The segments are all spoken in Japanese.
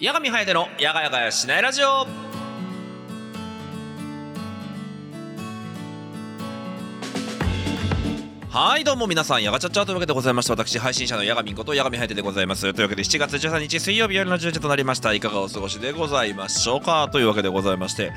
八神隼のやがやがやしないラジオ。はいどうも皆さんやがちゃっちゃというわけでございまして私配信者のやがみんことやがみはやてでございます。というわけで7月13日水曜日夜の10時となりました。いかがお過ごしでございましょうか？というわけでございまして。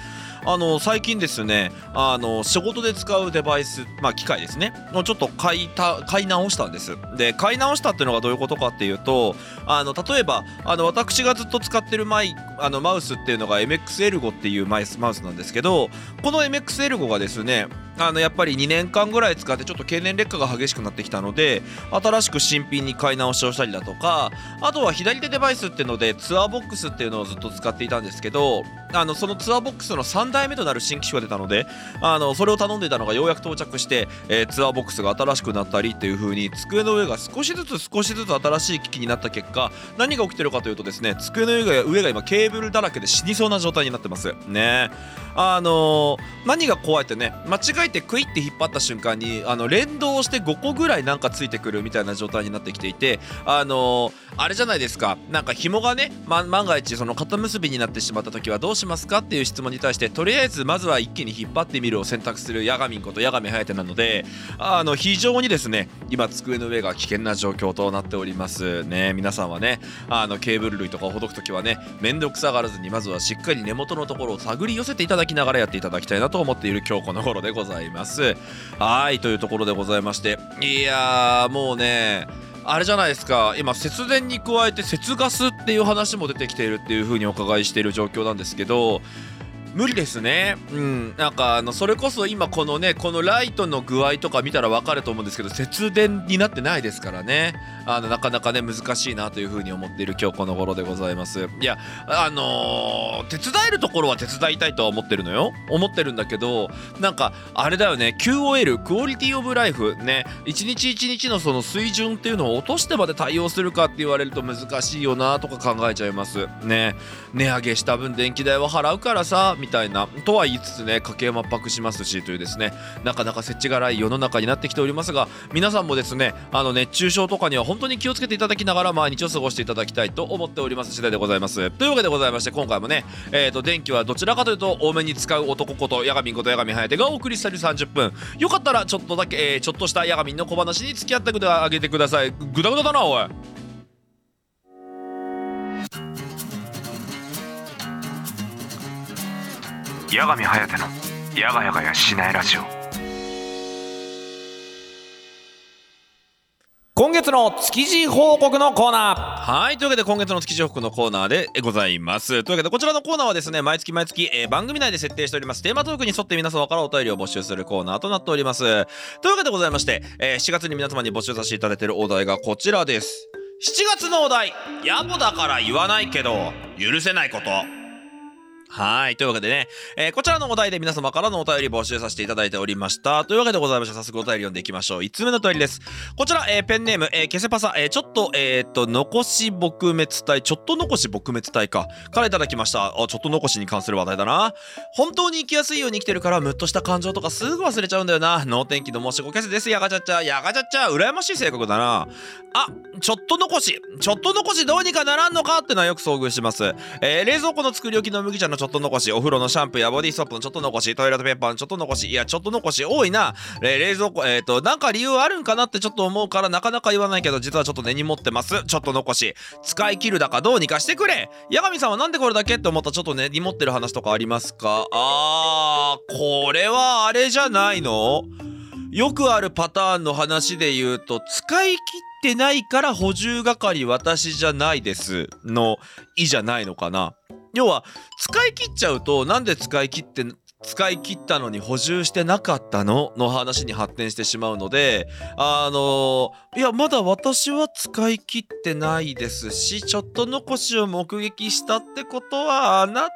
あの最近ですねあの仕事で使うデバイスまあ機械ですね。をちょっと買いた買い直したんです。で買い直したっていうのがどういうことかっていうとあの例えばあの私がずっと使ってるマイあのマウスっていうのが MX エルゴっていうマイスマウスなんですけどこの MX エルゴがですねあのやっぱり2年間ぐらい使ってちょっと経年劣化が激しくなってきたので新しく新品に買い直しをしたりだとかあとは左手デバイスっていうのでツアーボックスっていうのをずっと使っていたんですけどあのそのツアーボックスの3代目となる新機種が出たのであのそれを頼んでいたのがようやく到着して、えーツアーボックスが新しくなったりっていう風に机の上が少しずつ少しずつ新しい機器になった結果何が起きてるかというとですね机の上が上が今ケーブルだらけで死にそうな状態になってます。ね。あのー何が怖いってね間違えてクイって引っ張った瞬間にあの連動して5個ぐらいなんかついてくるみたいな状態になってきていてあのーあれじゃないですか。なんか紐がね、ま、万が一その肩結びになってしまった時はどうししますかっていう質問に対してとりあえずまずは一気に引っ張ってみるを選択するヤガミンことヤガミハヤテなのであの非常にですね今机の上が危険な状況となっておりますね。皆さんはねあのケーブル類とかをほどく時はね面倒くさがらずにまずはしっかり根元のところを探り寄せていただきながらやっていただきたいなと思っている今日この頃でございます。はいというところでございましていやーもうねあれじゃないですか。今節電に加えて節ガスっていう話も出てきているっていうふうにお伺いしている状況なんですけど無理ですね。うん。なんかあのそれこそ今このねこのライトの具合とか見たら分かると思うんですけど節電になってないですからね。あのなかなかね難しいなという風に思っている今日この頃でございます。いやあのー手伝えるところは手伝いたいとは思ってるのよ。思ってるんだけどなんかあれだよね。QOL クオリティオブライフね。一日一日のその水準っていうのを落としてまで対応するかって言われると難しいよなとか考えちゃいます。ね。値上げした分電気代は払うからさ。みたいなとは言いつつね家計も圧迫しますしというですねなかなか設置がない世の中になってきておりますが皆さんもですねあの熱中症とかには本当に気をつけていただきながら毎日を過ごしていただきたいと思っております次第でございます。というわけでございまして今回もねえー、と電気はどちらかというと多めに使う男ことヤガミンことヤガミハヤテがお送りしたり30分。よかったらちょっとだけ、えーちょっとしたヤガミンの小話に付き合ってあげてください。グダグダだなおい。八神颯のやがやがやしないラジオ。今月の築地報告のコーナー。はいというわけで今月の築地報告のコーナーでございます。というわけでこちらのコーナーはですね毎月毎月、えー番組内で設定しております。テーマトークに沿って皆様からお便りを募集するコーナーとなっております。というわけでございまして、えー7月に皆様に募集させていただいているお題がこちらです。7月のお題。野暮だから言わないけど許せないこと。はい。というわけでね、えーこちらのお題で皆様からのお便り募集させていただいておりました。というわけでございまして、早速お便り読んでいきましょう。1つ目のお便りです。こちら、えーペンネーム、えーケセパサ、えちょっと、えっと、残し撲滅隊、ちょっと残し撲滅隊か、からいただきました。あ、ちょっと残しに関する話題だな。本当に生きやすいように生きてるから、ムッとした感情とかすぐ忘れちゃうんだよな。能天気の申し子キャスです。やがちゃっちゃ、やがちゃっちゃ、羨ましい性格だな。あ、ちょっと残し、ちょっと残しどうにかならんのかってのはよく遭遇します。え冷蔵庫の作り置きの麦茶のちょっと残し、お風呂のシャンプーやボディーソープのちょっと残し、トイレットペーパーのちょっと残し、いや、ちょっと残し多いな。えー冷蔵庫、えっ、と、なんか理由あるんかなってちょっと思うからなかなか言わないけど、実はちょっと根に持ってます。ちょっと残し。使い切るだかどうにかしてくれ八神さんはなんでこれだけって思ったちょっと根に持ってる話とかありますかあー、これはあれじゃないの？よくあるパターンの話で言うと、使い切ってないから補充係私じゃないですの「い」じゃないのかな？要は使い切っちゃうとなんで使い切って使い切ったのに補充してなかったの？の話に発展してしまうのであのいやまだ私は使い切ってないですしちょっと残しを目撃したってことはあなたが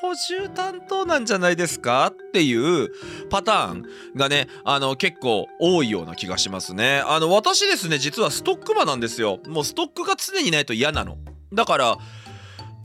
補充担当なんじゃないですか？っていうパターンがねあの結構多いような気がしますね。あの私ですね実はストックマなんですよ。もうストックが常にないと嫌なの。だから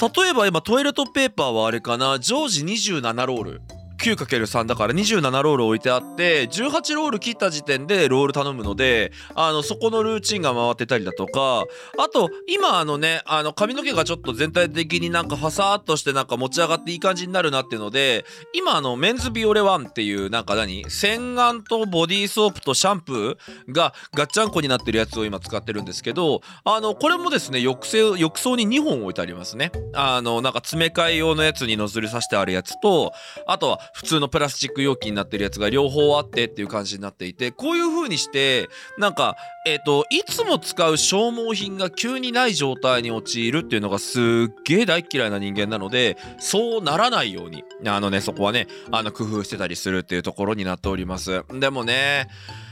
例えば今トイレットペーパーはあれかな？常時27ロール。9×3 だから27ロール置いてあって18ロール切った時点でロール頼むのであのそこのルーチンが回ってたりだとかあと今あのねあの髪の毛がちょっと全体的になんかファサーっとしてなんか持ち上がっていい感じになるなっていうので今あのメンズビオレワンっていうなんか何洗顔とボディーソープとシャンプーがガッチャンコになってるやつを今使ってるんですけどあのこれもですね浴槽浴槽に2本置いてありますね。あのなんか詰め替え用のやつにノズルさしてあるやつとあとは普通のプラスチック容器になってるやつが両方あってっていう感じになっていてこういう風にしてなんかえっ、といつも使う消耗品が急にない状態に陥るっていうのがすっげえ大嫌いな人間なのでそうならないようにあのねそこはねあの工夫してたりするっていうところになっております。でもね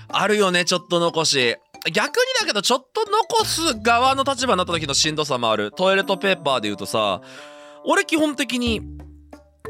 あるよねちょっと残し。逆にだけどちょっと残す側の立場になった時のしんどさもある。トイレットペーパーで言うとさ俺基本的に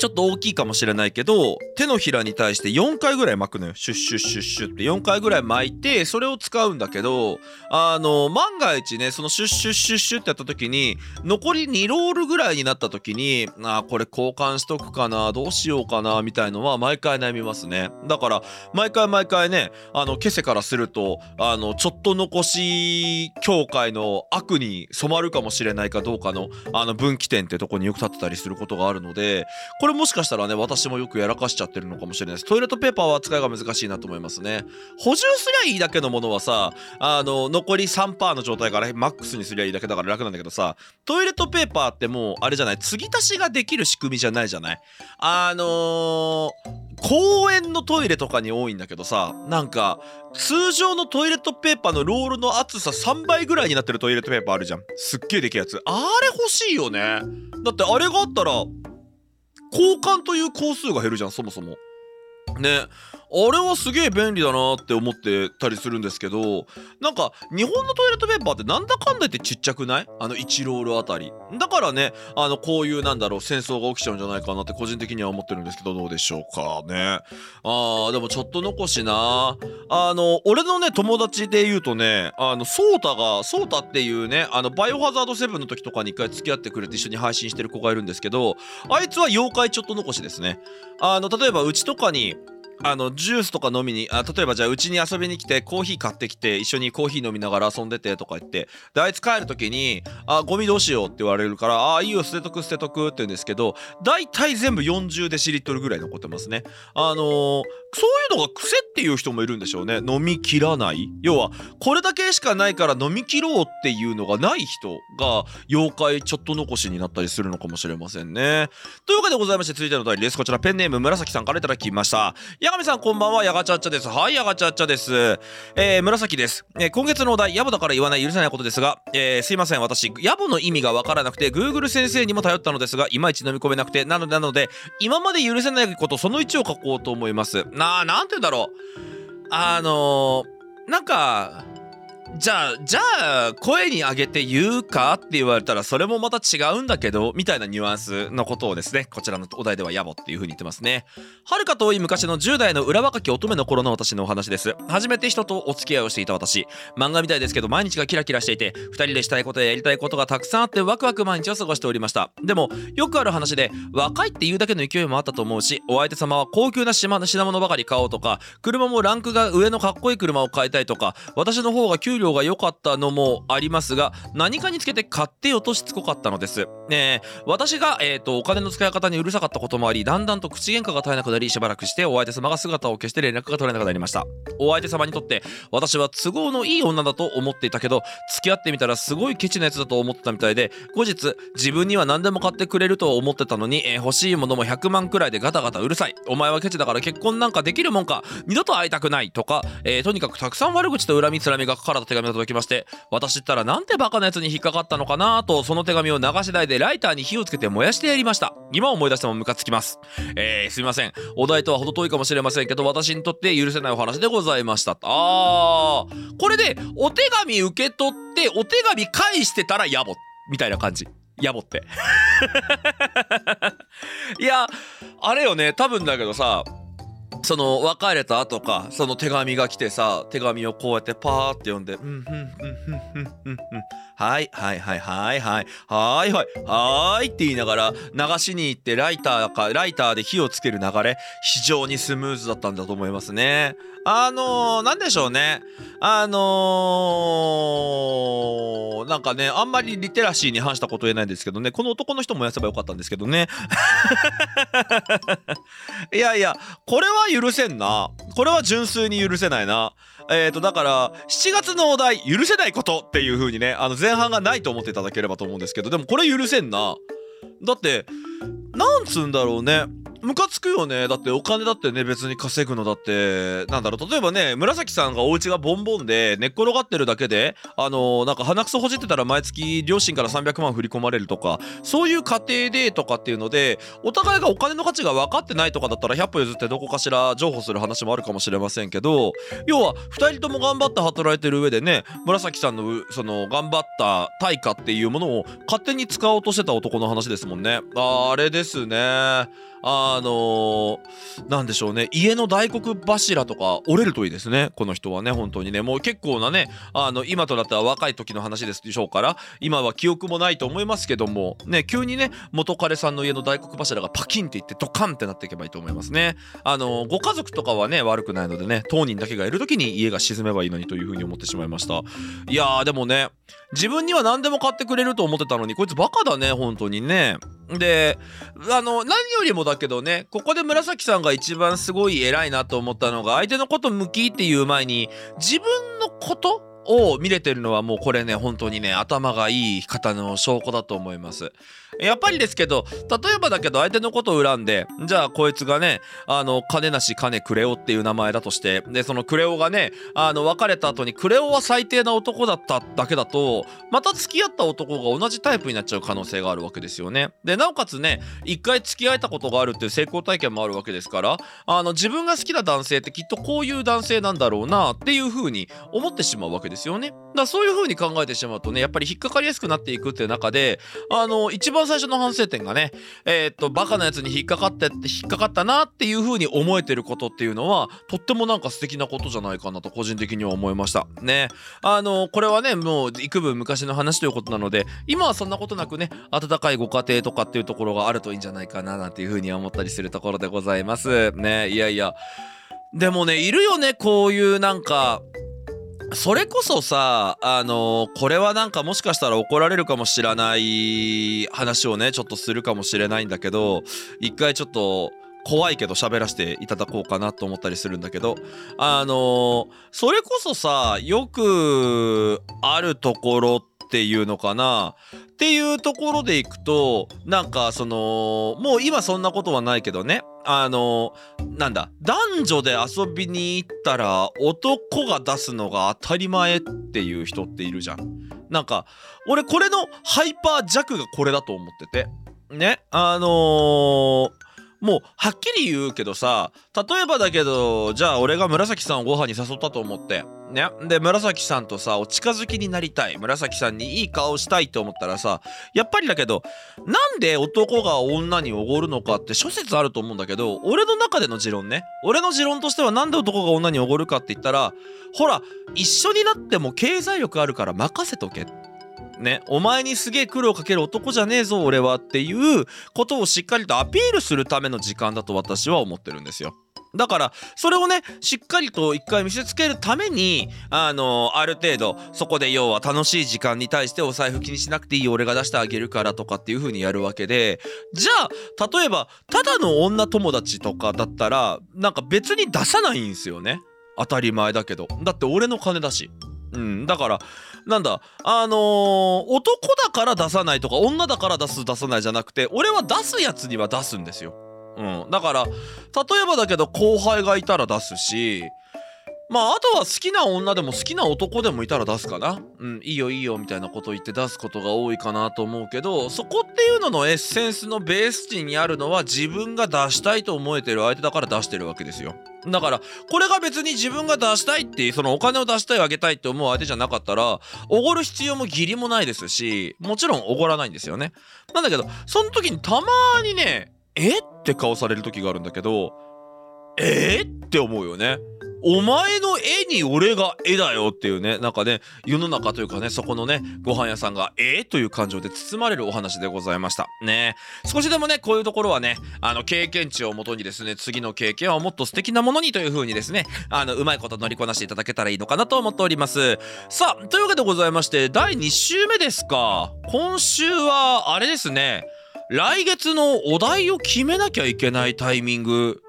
ちょっと大きいかもしれないけど手のひらに対して4回ぐらい巻くのよ。シュッシュッシュッシュッって。4回ぐらい巻いてそれを使うんだけどあの万が一ねそのシュッシュッシュッシュッってやった時に残り2ロールぐらいになった時にあこれ交換しとくかなどうしようかなみたいのは毎回悩みますね。だから毎回毎回ねあのケセからするとあのちょっと残し協会の悪に染まるかもしれないかどうかのあの分岐点ってとこによく立ってたりすることがあるのでこれもしかしたらね私もよくやらかしちゃってるのかもしれないです。トイレットペーパーは扱いが難しいなと思いますね。補充すりゃいいだけのものはさあの残り3%の状態からマックスにすりゃいいだけだから楽なんだけどさトイレットペーパーってもうあれじゃない。継ぎ足しができる仕組みじゃないじゃない。あのー公園のトイレとかに多いんだけどさなんか通常のトイレットペーパーのロールの厚さ3倍ぐらいになってるトイレットペーパーあるじゃん。すっげえでけえやつ。あれ欲しいよね。だってあれがあったら交換という工数が減るじゃんそもそも。ね。あれはすげえ便利だなって思ってたりするんですけどなんか日本のトイレットペーパーってなんだかんだ言ってちっちゃくない？あの1ロールあたり。だからねあのこういうなんだろう戦争が起きちゃうんじゃないかなって個人的には思ってるんですけどどうでしょうかね。あーでもちょっと残しな。あの俺のね友達で言うとねあのソータがソータっていうねあのバイオハザード7の時とかに一回付き合ってくれて一緒に配信してる子がいるんですけどあいつは妖怪ちょっと残しですね。あの例えばうちとかにあのジュースとか飲みにあ例えばじゃあうちに遊びに来てコーヒー買ってきて一緒にコーヒー飲みながら遊んでてとか言ってであいつ帰る時に「あゴミどうしよう」って言われるから「あいいよ捨てとく捨てとく」って言うんですけど大体全部40デシリットルぐらい残ってますね。あのーそういうのが癖っていう人もいるんでしょうね飲み切らない要はこれだけしかないから飲み切ろうっていうのがない人が妖怪ちょっと残しになったりするのかもしれませんねというわけでございまして続いてのお便りですこちらペンネーム紫さんからいただきました八神さんこんばんは、やがちゃっちゃです。はい、やがちゃっちゃです。えー、紫です。えー今月のお題、野暮だから言わない許せないことですが、えーすいません、私、野暮の意味がわからなくて、Google 先生にも頼ったのですが、いまいち飲み込めなくて、なので、なので、今まで許せないこと、その1を書こうと思います。なあ、なんて言うんだろう。あのー、なんか、じゃあ、じゃあ、声に上げて言うかって言われたら、それもまた違うんだけど、みたいなニュアンスのことをですね、こちらのお題では野暮っていう風に言ってますね。はるか遠い昔の10代の裏若き乙女の頃の私のお話です。初めて人とお付き合いをしていた私。漫画みたいですけど毎日がキラキラしていて、二人でしたいことややりたいことがたくさんあってワクワク毎日を過ごしておりました。でも、よくある話で、若いっていうだけの勢いもあったと思うし、お相手様は高級な品品物ばかり買おうとか、車もランクが上のかっこいい車を買いたいとか、私の方が給料が良かったのもありますが、何かにつけて買ってよとしつこかったのです。ねえ私が、えー、とお金の使い方にうるさかったこともありだんだんと口喧嘩が絶えなくなりしばらくしてお相手様が姿を消して連絡が取れなくなりました。お相手様にとって私は都合のいい女だと思っていたけど付き合ってみたらすごいケチなやつだと思ってたみたいで後日自分には何でも買ってくれると思ってたのに、えー欲しいものも100万くらいでガタガタうるさい。お前はケチだから結婚なんかできるもんか。二度と会いたくないとか、えーとにかくたくさん悪口と恨みつらみが書かれた手紙が届きまして私ったらなんてバカなやつに引っかかったのかな？とその手紙を流し台でライターに火をつけて燃やしてやりました。今思い出してもムカつきます。えー、すみません。お題とは程遠いかもしれませんけど私にとって許せないお話でございました。あー。これでお手紙受け取ってお手紙返してたら野暮みたいな感じ。野暮って。いやあれよね。多分だけどさその別れた後かその手紙が来てさ手紙をこうやってパーって読んで「うんうんうんうんうんうんうんはいはいはいはいはいはいはいはい」って言いながら流しに行ってライターかライターで火をつける流れ非常にスムーズだったんだと思いますね。あのー、なんでしょうね。あのー、なんかね、あんまりリテラシーに反したこと言えないんですけどね、この男の人もやせばよかったんですけどね。いやいや、これは許せんな。これは純粋に許せないな。えっ、ー、と、だから、7月のお題、許せないことっていう風にね、あの前半がないと思っていただければと思うんですけど、でもこれ許せんな。だって、なんつうんだろうね。ムカつくよね。だってお金だってね別に稼ぐのだって。なんだろう。例えばね紫さんがお家がボンボンで寝っ転がってるだけであのー、なんか鼻くそほじってたら毎月両親から300万振り込まれるとかそういう家庭でとかっていうのでお互いがお金の価値が分かってないとかだったら100歩譲ってどこかしら譲歩する話もあるかもしれませんけど要は2人とも頑張って働いてる上でね紫さんのその頑張った対価っていうものを勝手に使おうとしてた男の話ですもんね。あれですね。あのー、でしょうね。家の大黒柱とか折れるといいですね。この人はね本当にね。もう結構なねあの今となっては若い時の話ですでしょうから今は記憶もないと思いますけどもね急にね元彼さんの家の大黒柱がパキンっていってドカンってなっていけばいいと思いますね。あのー、ご家族とかはね悪くないのでね当人だけがいる時に家が沈めばいいのにというふうに思ってしまいました。いやーでもね自分には何でも買ってくれると思ってたのにこいつバカだね本当にね。であの何よりもだけどねここで紫さんが一番すごい偉いなと思ったのが相手のこと向きっていう前に自分のことを見れてるのはもうこれね本当にね頭がいい方の証拠だと思います。やっぱりですけど例えばだけど相手のことを恨んでじゃあこいつがねあの金なし金クレオっていう名前だとしてでそのクレオがねあの別れた後にクレオは最低な男だっただけだとまた付き合った男が同じタイプになっちゃう可能性があるわけですよね。でなおかつね一回付き合えたことがあるっていう成功体験もあるわけですからあの自分が好きな男性ってきっとこういう男性なんだろうなっていう風に思ってしまうわけですですよねだからそういう風に考えてしまうとねやっぱり引っかかりやすくなっていくっていう中であの一番最初の反省点がね、えー、っと、バカなやつに引っかかってって引っかかったなっていう風に思えてることっていうのは、とってもなんか素敵なことじゃないかなと個人的には思いました。ね。あの、これはね、もう幾分昔の話ということなので、今はそんなことなくね、温かいご家庭とかっていうところがあるといいんじゃないかななんていう風に思ったりするところでございます。ね。いやいや。でもね、いるよね、こういうなんか、それこそさあのこれはなんかもしかしたら怒られるかもしれない話をねちょっとするかもしれないんだけど一回ちょっと怖いけど喋らせていただこうかなと思ったりするんだけどあのそれこそさよくあるところってていうのかな。っていうところでいくとなんかそのもう今そんなことはないけどね。あのなんだ男女で遊びに行ったら男が出すのが当たり前っていう人っているじゃん。なんか俺これのハイパー弱がこれだと思ってて。ねあのーもうはっきり言うけどさ例えばだけどじゃあ俺が紫さんをご飯に誘ったと思って。ね。で紫さんとさお近づきになりたい。紫さんにいい顔したいと思ったらさやっぱりだけどなんで男が女におごるのかって諸説あると思うんだけど俺の中での持論ね。俺の持論としてはなんで男が女におごるかって言ったらほら一緒になっても経済力あるから任せとけって。ね、お前にすげえ苦労かける男じゃねえぞ俺はっていうことをしっかりとアピールするための時間だと私は思ってるんですよ。だからそれをねしっかりと一回見せつけるためにあのある程度そこで要は楽しい時間に対してお財布気にしなくていい俺が出してあげるからとかっていう風にやるわけでじゃあ例えばただの女友達とかだったらなんか別に出さないんですよね。当たり前だけど。だって俺の金だし。うんだからなんだあのー、男だから出さないとか女だから出す出さないじゃなくて俺は出すやつには出すんですよ。うん、だから例えばだけど後輩がいたら出すしまああとは好きな女でも好きな男でもいたら出すかなうんいいよいいよみたいなこと言って出すことが多いかなと思うけどそこっていうののエッセンスのベース値にあるのは自分が出したいと思えてる相手だから出してるわけですよ。だから、これが別に自分が出したいっていう、そのお金を出したいあげたいって思う相手じゃなかったら、おごる必要も義理もないですし、もちろんおごらないんですよね。なんだけど、その時にたまにね、え？って顔される時があるんだけど、え？ー、って思うよね。お前の絵に俺が絵だよっていうね、なんかね、世の中というかね、そこのね、ご飯屋さんが、えー、という感情で包まれるお話でございました。ね少しでもね、こういうところはね、あの、経験値をもとにですね、次の経験はもっと素敵なものにという風にですね、あの、うまいこと乗りこなしていただけたらいいのかなと思っております。さあ、というわけでございまして、第2週目ですか。今週は、あれですね、来月のお題を決めなきゃいけないタイミング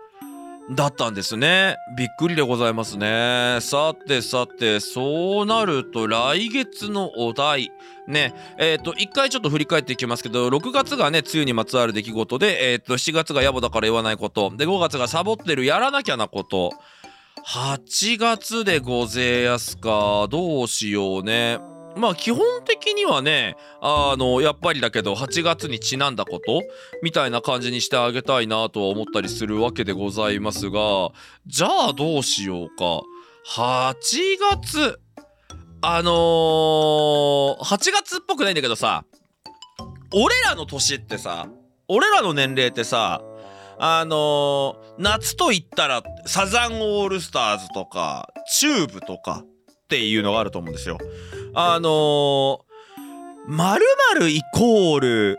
だったんですね。びっくりでございますね。さてさて、そうなると来月のお題。ね、えっ、ー、と、一回ちょっと振り返っていきますけど、6月がね、梅雨にまつわる出来事で、えっ、ー、と、7月が野暮だから言わないこと。で、5月がサボってるやらなきゃなこと。8月でごぜやすか。どうしようね。まあ基本的にはねあのやっぱりだけど8月にちなんだことみたいな感じにしてあげたいなとは思ったりするわけでございますがじゃあどうしようか。8月あのー、8月っぽくないんだけどさ俺らの年ってさ俺らの年齢ってさあのー、夏と言ったらサザンオールスターズとかチューブとかっていうのがあると思うんですよ。あのー、〇〇イコール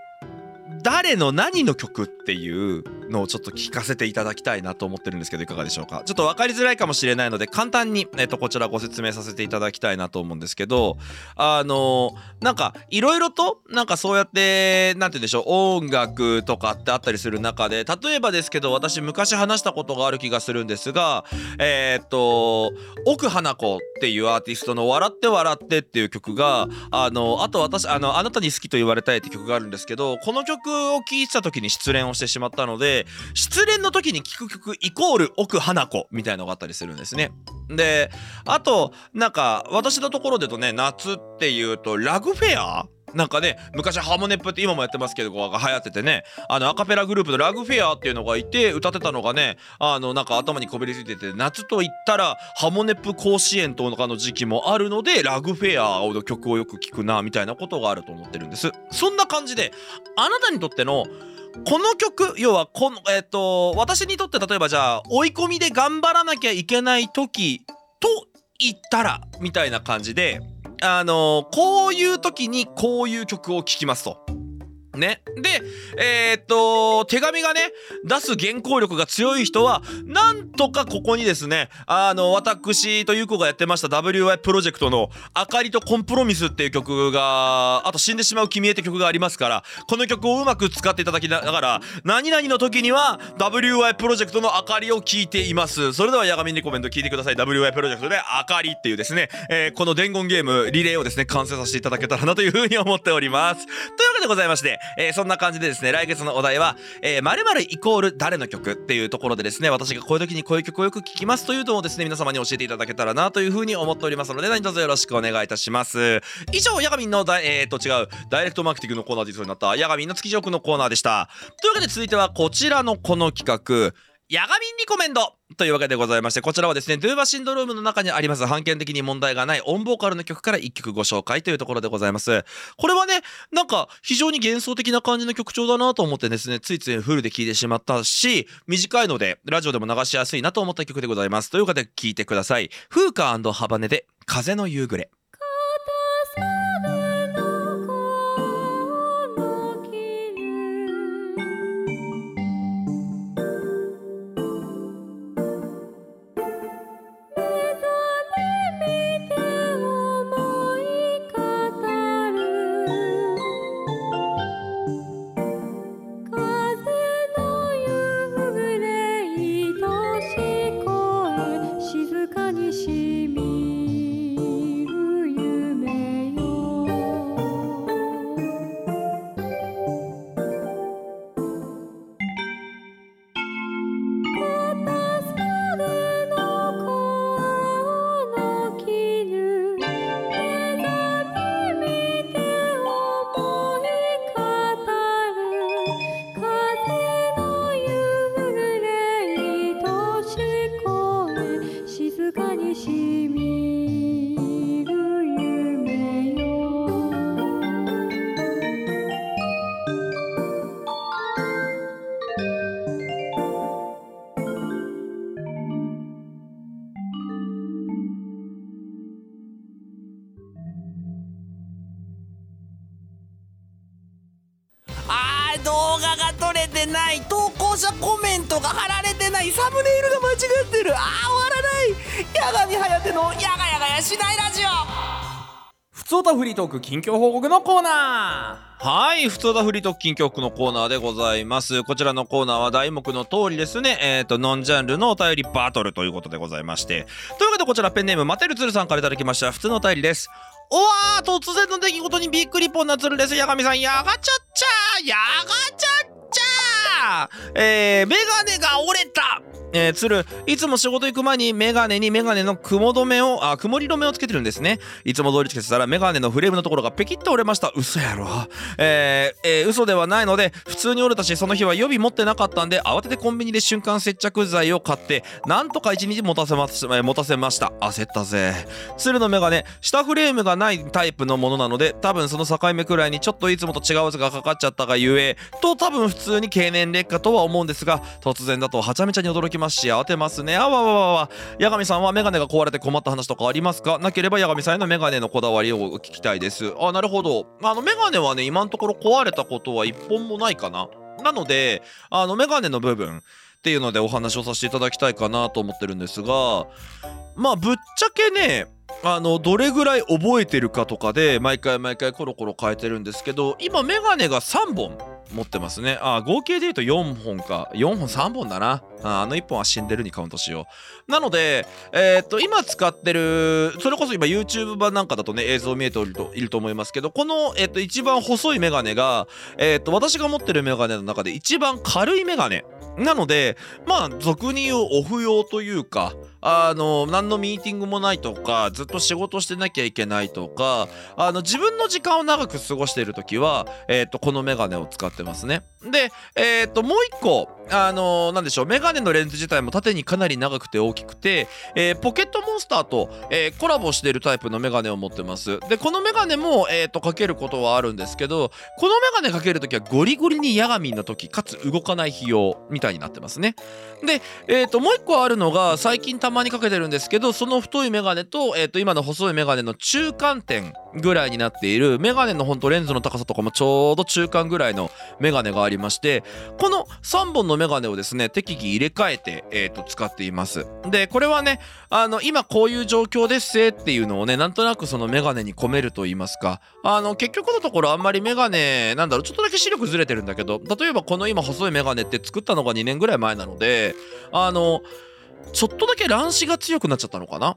誰の何の曲っていうのをちょっと聞かせていただきたいなと思ってるんですけどいかがでしょうか？ちょっと分かりづらいかもしれないので簡単に、えっと、こちらご説明させていただきたいなと思うんですけどあのなんかいろいろとなんかそうやってなんて言うんでしょう音楽とかってあったりする中で例えばですけど私昔話したことがある気がするんですがえー、っと奥花子っていうアーティストの「笑って笑って」っていう曲があのあと私あの「あなたに好きと言われたい」って曲があるんですけどこの曲を聴いてた時に失恋をしてしまったので失恋の時に聴く曲イコール奥花子みたいのがあったりするんですね。であとなんか私のところでとね夏っていうとラグフェア？なんかね昔ハモネプって今もやってますけどが流行っててね。あのアカペラグループのラグフェアっていうのがいて歌ってたのがねあのなんか頭にこびりついてて夏と言ったらハモネプ甲子園とかの時期もあるのでラグフェアの曲をよく聞くなみたいなことがあると思ってるんです。そんな感じであなたにとってのこの曲要はこのえっ、ー、と私にとって例えばじゃあ追い込みで頑張らなきゃいけない時と言ったらみたいな感じであの、こういう時にこういう曲を聴きますと。ね。で、えー、っと、手紙がね、出す原稿力が強い人は、なんとかここにですね、あの、私とゆうこがやってました WY プロジェクトの、あかりとコンプロミスっていう曲が、あと死んでしまう君へって曲がありますから、この曲をうまく使っていただきながら、何々の時には、WY プロジェクトのあかりを聞いています。それでは、ヤガミンリコメント聞いてください。WY プロジェクトで、あかりっていうですね、えー、この伝言ゲーム、リレーをですね、完成させていただけたらなというふうに思っております。というわけでございまして、えー、そんな感じでですね、来月のお題は、えー、〇〇イコール誰の曲っていうところでですね、私がこういう時にこういう曲をよく聴きますというのをですね、皆様に教えていただけたらなというふうに思っておりますので、何卒よろしくお願いいたします。以上、ヤガミンのえー、と違う、ダイレクトマーケティングのコーナーでそうになった、ヤガミンの月ジョークのコーナーでした。というわけで続いてはこちらのこの企画、ヤガミンリコメンドというわけでございまして、こちらはですね、ドゥーバシンドロームの中にあります、判権的に問題がないオンボーカルの曲から1曲ご紹介というところでございます。これはね、なんか非常に幻想的な感じの曲調だなと思ってですね、ついついフルで聴いてしまったし、短いので、ラジオでも流しやすいなと思った曲でございます。というわけで聴いてください。風花ハバネで、風の夕暮れ。フリートーク近況報告のコーナーはい、普通だフリートーク近況区のコーナーでございます。こちらのコーナーは題目の通りですね、えっ、と、ノンジャンルのお便りバトルということでございまして。というわけでこちらペンネーム、マテルツルさんからいただきました普通のお便りです。おわー突然の出来事にびっくりぽんなつるです。やがみさん、やがちゃっちゃやがちゃっちゃえー、メガネが折れた。えー、つるいつも仕事行く前にメガネにメガネの雲止めをあ曇り止めをつけてるんですね。いつも通りつけてたらメガネのフレームのところがペキッと折れました。嘘やろ。えー、えー嘘ではないので普通に折れたしその日は予備持ってなかったんで慌ててコンビニで瞬間接着剤を買ってなんとか一日持たせま持たせました。焦ったぜ。つるのメガネ下フレームがないタイプのものなので多分その境目くらいにちょっといつもと違う図がかかっちゃったがゆえと多分普通に経年劣化とは思うんですが突然だとはちゃめちゃに驚きますし慌てますね。あわわわわ八神さんはメガネが壊れて困った話とかありますか？なければ八神さんへのメガネのこだわりを聞きたいです。あなるほど。あのメガネはね今のところ壊れたことは一本もないかな。なのであのメガネの部分っていうのでお話をさせていただきたいかなと思ってるんですがまあぶっちゃけねあのどれぐらい覚えてるかとかで毎回毎回コロコロ変えてるんですけど今メガネが3本持ってますね。あ合計で言うと4本か。4本3本だな。あの1本は死んでるにカウントしよう。なのでえーっと今使ってるそれこそ今 YouTube 版なんかだとね映像見えているといると思いますけどこの、えーっと一番細いメガネが、えーっと私が持ってるメガネの中で一番軽いメガネなのでまあ俗に言うオフ用というかあの何のミーティングもないとかずっと仕事してなきゃいけないとかあの自分の時間を長く過ごしている時は、えー、とこのメガネを使ってますね。で、えー、ともう一個あのなんでしょうメガネのレンズ自体も縦にかなり長くて大きくて、えーポケットモンスターと、えーコラボしてるタイプのメガネを持ってます。でこのメガネも、えー、とかけることはあるんですけどこのメガネかける時はゴリゴリにヤガミンの時かつ動かない費用みたいになってますね。で、えー、ともう一個あるのが最近たまにかけてるんですけどその太いメガネと,、えー、と今の細いメガネの中間点ぐらいになっているメガネのほんとレンズの高さとかもちょうど中間ぐらいのメガネがありましてこの3本ののメガネをですね適宜入れ替えて、えー、と使っています。でこれはねあの今こういう状況ですせっていうのをねなんとなくそのメガネに込めると言いますか。あの結局のところあんまりメガネなんだろうちょっとだけ視力ずれてるんだけど例えばこの今細いメガネって作ったのが2年ぐらい前なのであのちょっとだけ乱視が強くなっちゃったのかな。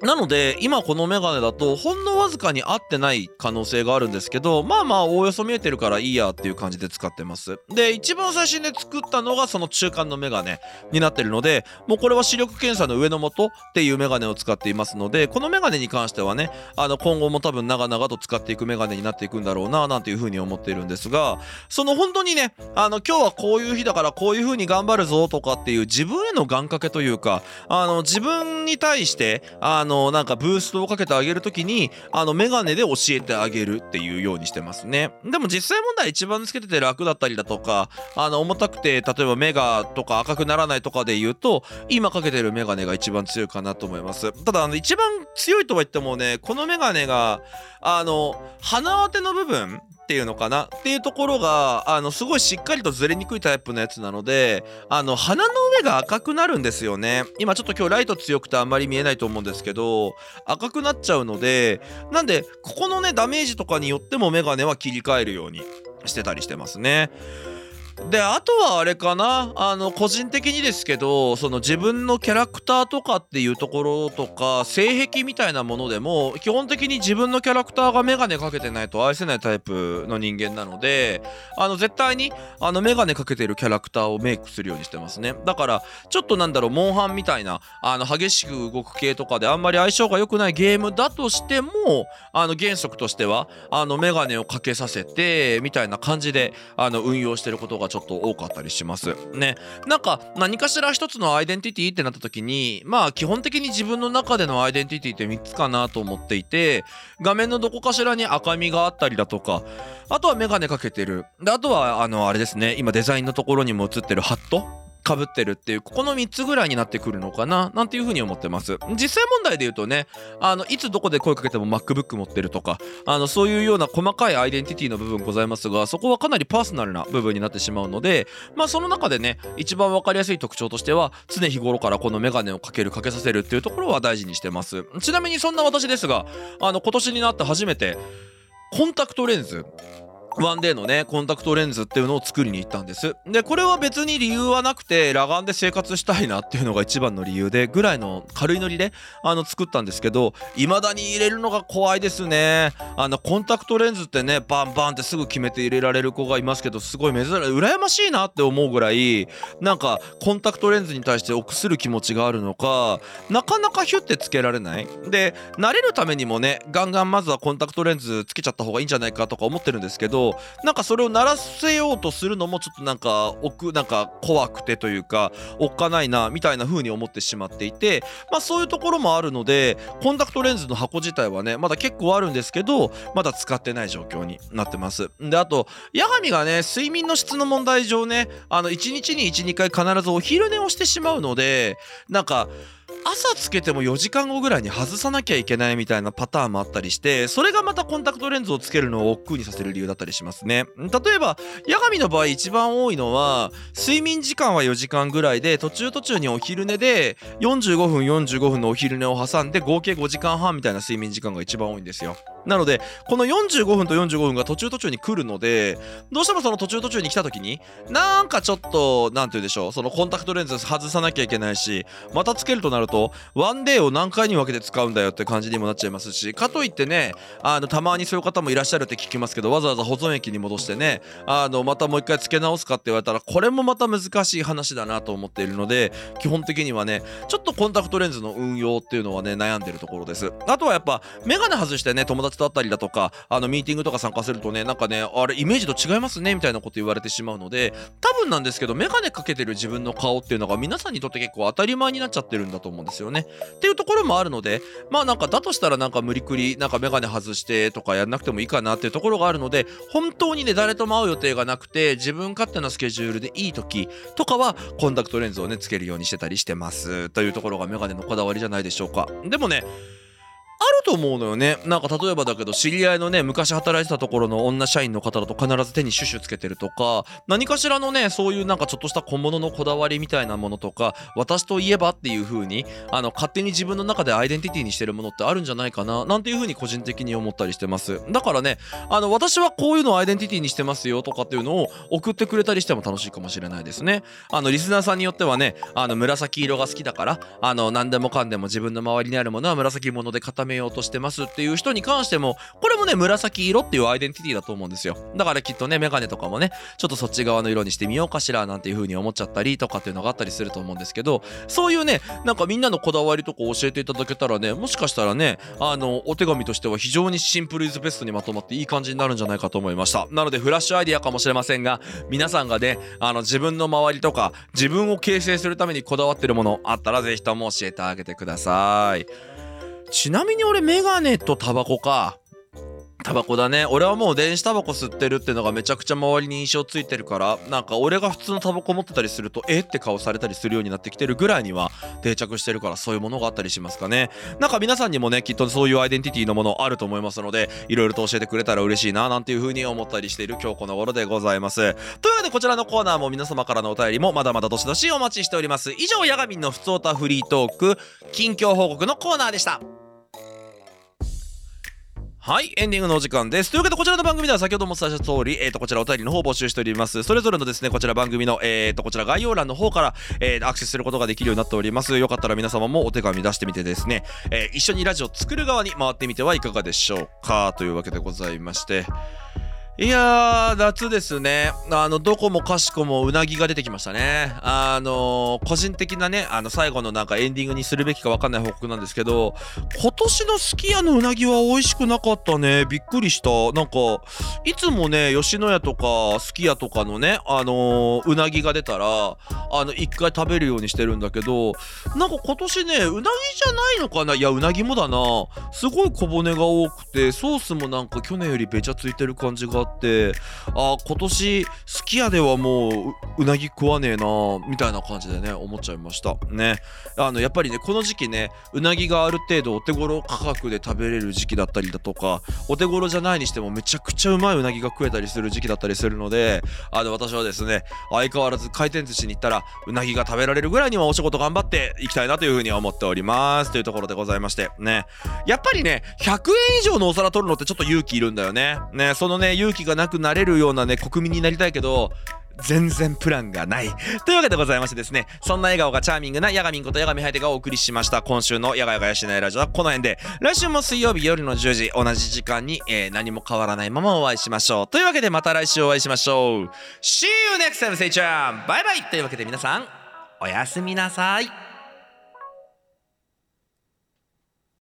なので今このメガネだとほんのわずかに合ってない可能性があるんですけどまあまあおおよそ見えてるからいいやっていう感じで使ってます。で一番最初に作ったのがその中間のメガネになってるのでもうこれは視力検査の上の元っていうメガネを使っていますのでこのメガネに関してはねあの今後も多分長々と使っていくメガネになっていくんだろうななんていうふうに思っているんですがその本当にねあの今日はこういう日だからこういうふうに頑張るぞとかっていう自分への願掛けというかあの自分に対してあののなんかブーストをかけてあげるときにあのメガネで教えてあげるっていうようにしてますね。でも実際問題一番つけてて楽だったりだとかあの重たくて例えば目がとか赤くならないとかで言うと今かけてるメガネが一番強いかなと思います。ただあの一番強いとは言ってもねこのメガネがあの鼻当ての部分っていうのかな？っていうところがあのすごいしっかりとずれにくいタイプのやつなのであの鼻の上が赤くなるんですよね。今ちょっと今日ライト強くてあんまり見えないと思うんですけど赤くなっちゃうのでなんでここのねダメージとかによってもメガネは切り替えるようにしてたりしてますね。であとはあれかな。あの個人的にですけどその自分のキャラクターとかっていうところとか性癖みたいなものでも基本的に自分のキャラクターがメガネかけてないと愛せないタイプの人間なのであの絶対にあのメガネかけてるキャラクターをメイクするようにしてますね。だからちょっとなんだろうモンハンみたいなあの激しく動く系とかであんまり相性が良くないゲームだとしてもあの原則としてはあのメガネをかけさせてみたいな感じであの運用してることがちょっと多かったりします。ね。なんか何かしら一つのアイデンティティってなった時にまあ基本的に自分の中でのアイデンティティって3つかなと思っていて画面のどこかしらに赤みがあったりだとかあとはメガネかけてる。であとはあのあれですね。今デザインのところにも映ってるハットかぶってるっていうここの3つぐらいになってくるのかななんていうふうに思ってます。実際問題で言うとねあのいつどこで声かけても MacBook 持ってるとかあのそういうような細かいアイデンティティの部分ございますがそこはかなりパーソナルな部分になってしまうのでまあその中でね一番分かりやすい特徴としては常日頃からこのメガネをかけるかけさせるっていうところは大事にしてます。ちなみにそんな私ですがあの今年になって初めてコンタクトレンズワンデーのねコンタクトレンズっていうのを作りに行ったんです。でこれは別に理由はなくて裸眼で生活したいなっていうのが一番の理由でぐらいの軽いノリであの作ったんですけど未だに入れるのが怖いですね。あのコンタクトレンズってねバンバンってすぐ決めて入れられる子がいますけどすごい珍しい羨ましいなって思うぐらいなんかコンタクトレンズに対して臆する気持ちがあるのかなかなかヒュッてつけられない。で慣れるためにもねガンガンまずはコンタクトレンズつけちゃった方がいいんじゃないかとか思ってるんですけどなんかそれを鳴らせようとするのもちょっとなんか奥なんか怖くてというかおっかないなみたいな風に思ってしまっていてまあそういうところもあるのでコンタクトレンズの箱自体はねまだ結構あるんですけどまだ使ってない状況になってます。であと八神がね睡眠の質の問題上ねあの1日に12回必ずお昼寝をしてしまうのでなんか朝つけても4時間後ぐらいに外さなきゃいけないみたいなパターンもあったりしてそれがまたコンタクトレンズをつけるのを億劫にさせる理由だったりしますね。例えば八神の場合一番多いのは睡眠時間は4時間ぐらいで途中途中にお昼寝で45分45分のお昼寝を挟んで合計5時間半みたいな睡眠時間が一番多いんですよ。なのでこの45分と45分が途中途中に来るのでどうしてもその途中途中に来た時になんかちょっとなんて言うでしょうそのコンタクトレンズ外さなきゃいけないしまたつけるとなるとワンデーを何回に分けて使うんだよって感じにもなっちゃいますしかといってねあのたまにそういう方もいらっしゃるって聞きますけどわざわざ保存液に戻してねあのまたもう一回付け直すかって言われたらこれもまた難しい話だなと思っているので基本的にはねちょっとコンタクトレンズの運用っていうのはね悩んでるところです。あとはやっぱメガネ外してね友達と会ったりだとかあのミーティングとか参加するとねなんかねあれイメージと違いますねみたいなこと言われてしまうので多分なんですけどメガネかけてる自分の顔っていうのが皆さんにとって結構当たり前になっちゃってるんだと思うんですよね。っていうところもあるのでまあなんかだとしたらなんか無理くりなんかメガネ外してとかやんなくてもいいかなっていうところがあるので本当にね誰とも会う予定がなくて自分勝手なスケジュールでいい時とかはコンタクトレンズをねつけるようにしてたりしてますというところがメガネのこだわりじゃないでしょうか。でもねあると思うのよね。なんか例えばだけど知り合いのね昔働いてたところの女社員の方だと必ず手にシュシュつけてるとか何かしらのねそういうなんかちょっとした小物のこだわりみたいなものとか私といえばっていう風にあの勝手に自分の中でアイデンティティにしてるものってあるんじゃないかななんていう風に個人的に思ったりしてます。だからねあの私はこういうのをアイデンティティにしてますよとかっていうのを送ってくれたりしても楽しいかもしれないですね。あのリスナーさんによってはねあの紫色が好きだからあの何でもかんでも自分の周りにあるものは紫物で固めめようとしてますっていう人に関してもこれもね紫色っていうアイデンティティだと思うんですよだからきっとねメガネとかもねちょっとそっち側の色にしてみようかしらなんていう風に思っちゃったりとかっていうのがあったりすると思うんですけどそういうねなんかみんなのこだわりとか教えていただけたらねもしかしたらねあのお手紙としては非常にシンプルイズベストにまとまっていい感じになるんじゃないかと思いましたなのでフラッシュアイディアかもしれませんが皆さんがねあの自分の周りとか自分を形成するためにこだわってるものあったらぜひとも教えてあげてくださいちなみに俺メガネとタバコか。タバコだね。俺はもう電子タバコ吸ってるってのがめちゃくちゃ周りに印象ついてるからなんか俺が普通のタバコ持ってたりするとえ？って顔されたりするようになってきてるぐらいには定着してるからそういうものがあったりしますかね。なんか皆さんにもねきっとそういうアイデンティティのものあると思いますのでいろいろと教えてくれたら嬉しいななんていう風に思ったりしている今日この頃でございます。というわけでこちらのコーナーも皆様からのお便りもまだまだどしどしお待ちしております。以上ヤガミンのふつおたフリートーク近況報告のコーナーでした。はい、エンディングのお時間です。というわけで、こちらの番組では先ほどもお伝えした通り、えっ、と、こちらお便りの方を募集しております。それぞれのですね、こちら番組の、えっ、と、こちら概要欄の方から、えーアクセスすることができるようになっております。よかったら皆様もお手紙出してみてですね、え一緒にラジオ作る側に回ってみてはいかがでしょうかというわけでございまして。いやー、夏ですね。あの、どこもかしこもうなぎが出てきましたね。あの個人的なね、あの、最後のなんかエンディングにするべきかわかんない報告なんですけど、今年のすき家のうなぎは美味しくなかったね。びっくりした。なんか、いつもね、吉野家とかすき家とかのね、あのうなぎが出たら、あの、一回食べるようにしてるんだけど、なんか今年ね、うなぎじゃないのかないや、うなぎもだな。すごい小骨が多くて、ソースもなんか去年よりべちゃついてる感じがあっってあ今年すき家ではもううなぎ食わねえなみたいな感じでね思っちゃいました。ね。あのやっぱりねこの時期ねうなぎがある程度お手頃価格で食べれる時期だったりだとかお手頃じゃないにしてもめちゃくちゃうまいうなぎが食えたりする時期だったりするのであの私はですね相変わらず回転寿司に行ったらうなぎが食べられるぐらいにはお仕事頑張っていきたいなというふうに思っております。というところでございまして。ね。やっぱりね100円以上のお皿取るのってちょっと勇気いるんだよね。ね。そのね勇気気がなくなれるようなね国民になりたいけど全然プランがない。というわけでございましてですね、そんな笑顔がチャーミングなヤガミンことヤガミハイテがお送りしました今週のヤガヤガヤしないラジオはこの辺で、来週も水曜日夜の10時同じ時間に、えー何も変わらないままお会いしましょう。というわけでまた来週お会いしましょう。See you next time, say ちゃんバイバイというわけで皆さん、おやすみなさい。